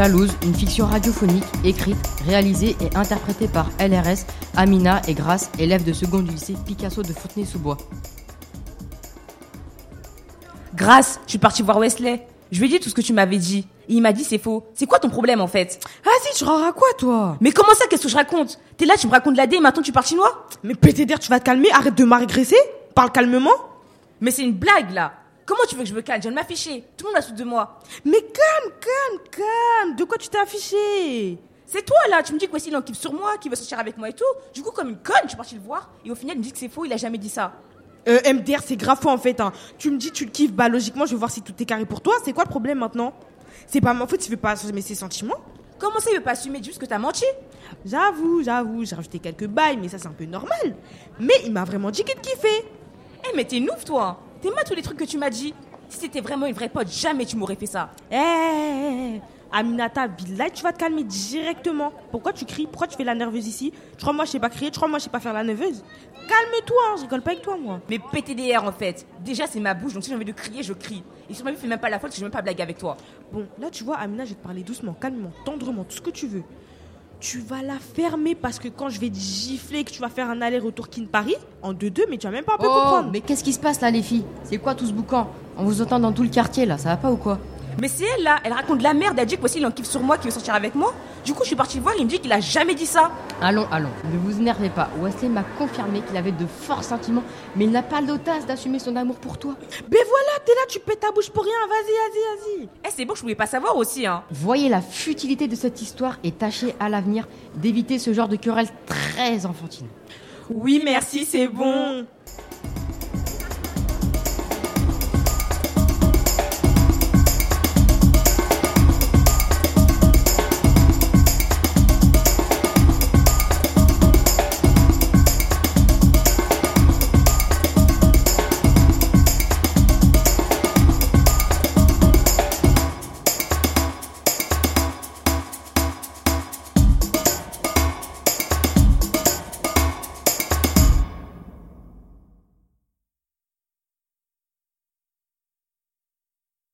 Jalouse, une fiction radiophonique écrite, réalisée et interprétée par LRS, Amina et Grace, élèves de seconde du lycée Picasso de Fontenay-sous-Bois. Grace, je suis partie voir Wesley. Je lui ai dit tout ce que tu m'avais dit. Et il m'a dit c'est faux. C'est quoi ton problème en fait? Ah si, tu à quoi toi? Mais comment ça, qu'est-ce que je raconte? T'es là, tu me racontes la dé et maintenant tu pars chinois? Mais pété d'air, tu vas te calmer, arrête de m'agresser, parle calmement. Mais c'est une blague là. Comment tu veux que je me calme? Je viens de m'afficher. Tout le monde a sous de moi. Mais calme, calme, calme, de quoi tu t'es affiché? C'est toi là, tu me dis que Wesley il en kiffe sur moi, qu'il veut sortir avec moi et tout. Du coup, comme une conne, je suis partie le voir. Et au final, il me dit que c'est faux, il a jamais dit ça. Euh, MDR, c'est grave faux en fait. Hein. Tu me dis, tu le kiffes, bah logiquement, je vais voir si tout est carré pour toi. C'est quoi le problème maintenant? C'est pas ma faute, tu veux pas assumer ses sentiments Comment ça, il veut pas assumer? Juste que t'as menti J'avoue, j'avoue, j'ai rajouté quelques bails, mais ça c'est un peu normal. Mais il m'a vraiment dit qu'il te kiffait. Eh, mais t'es nouf toi T'es mal tous les trucs que tu m'as dit. Si c'était vraiment une vraie pote, jamais tu m'aurais fait ça. Eh, eh, eh, Aminata, Billahi, tu vas te calmer directement. Pourquoi tu cries? Pourquoi tu fais la nerveuse ici? Tu crois moi je sais pas crier Tu crois moi je sais pas faire la nerveuse Calme-toi, hein, je rigole pas avec toi moi. Mais PTDR en fait. Déjà, c'est ma bouche, donc si j'ai envie de crier, je crie. Et sur ma vie, fais même pas la faute, je vais même pas blaguer avec toi. Bon, là tu vois, Amina, je vais te parler doucement, calmement, tendrement, tout ce que tu veux. Tu vas la fermer parce que quand je vais te gifler, que tu vas faire un aller-retour Kin-Paris, en 2-2, mais tu vas même pas un peu Oh, comprendre. mais qu'est-ce qui se passe là, les filles? C'est quoi tout ce boucan? On vous entend dans tout le quartier là, ça va pas ou quoi? Mais c'est elle là, elle raconte de la merde, elle dit que Wesley il en kiffe sur moi, qu'il veut sortir avec moi. Du coup, je suis partie le voir, il me dit qu'il a jamais dit ça. Allons, allons, ne vous énervez pas. Wesley m'a confirmé qu'il avait de forts sentiments, mais il n'a pas l'audace d'assumer son amour pour toi. Mais voilà, t'es là, tu pètes ta bouche pour rien, vas-y, vas-y, vas-y. Eh, c'est bon, je voulais pas savoir aussi, hein. Voyez la futilité de cette histoire et tâchez à l'avenir d'éviter ce genre de querelle très enfantine. Oui, merci, c'est bon.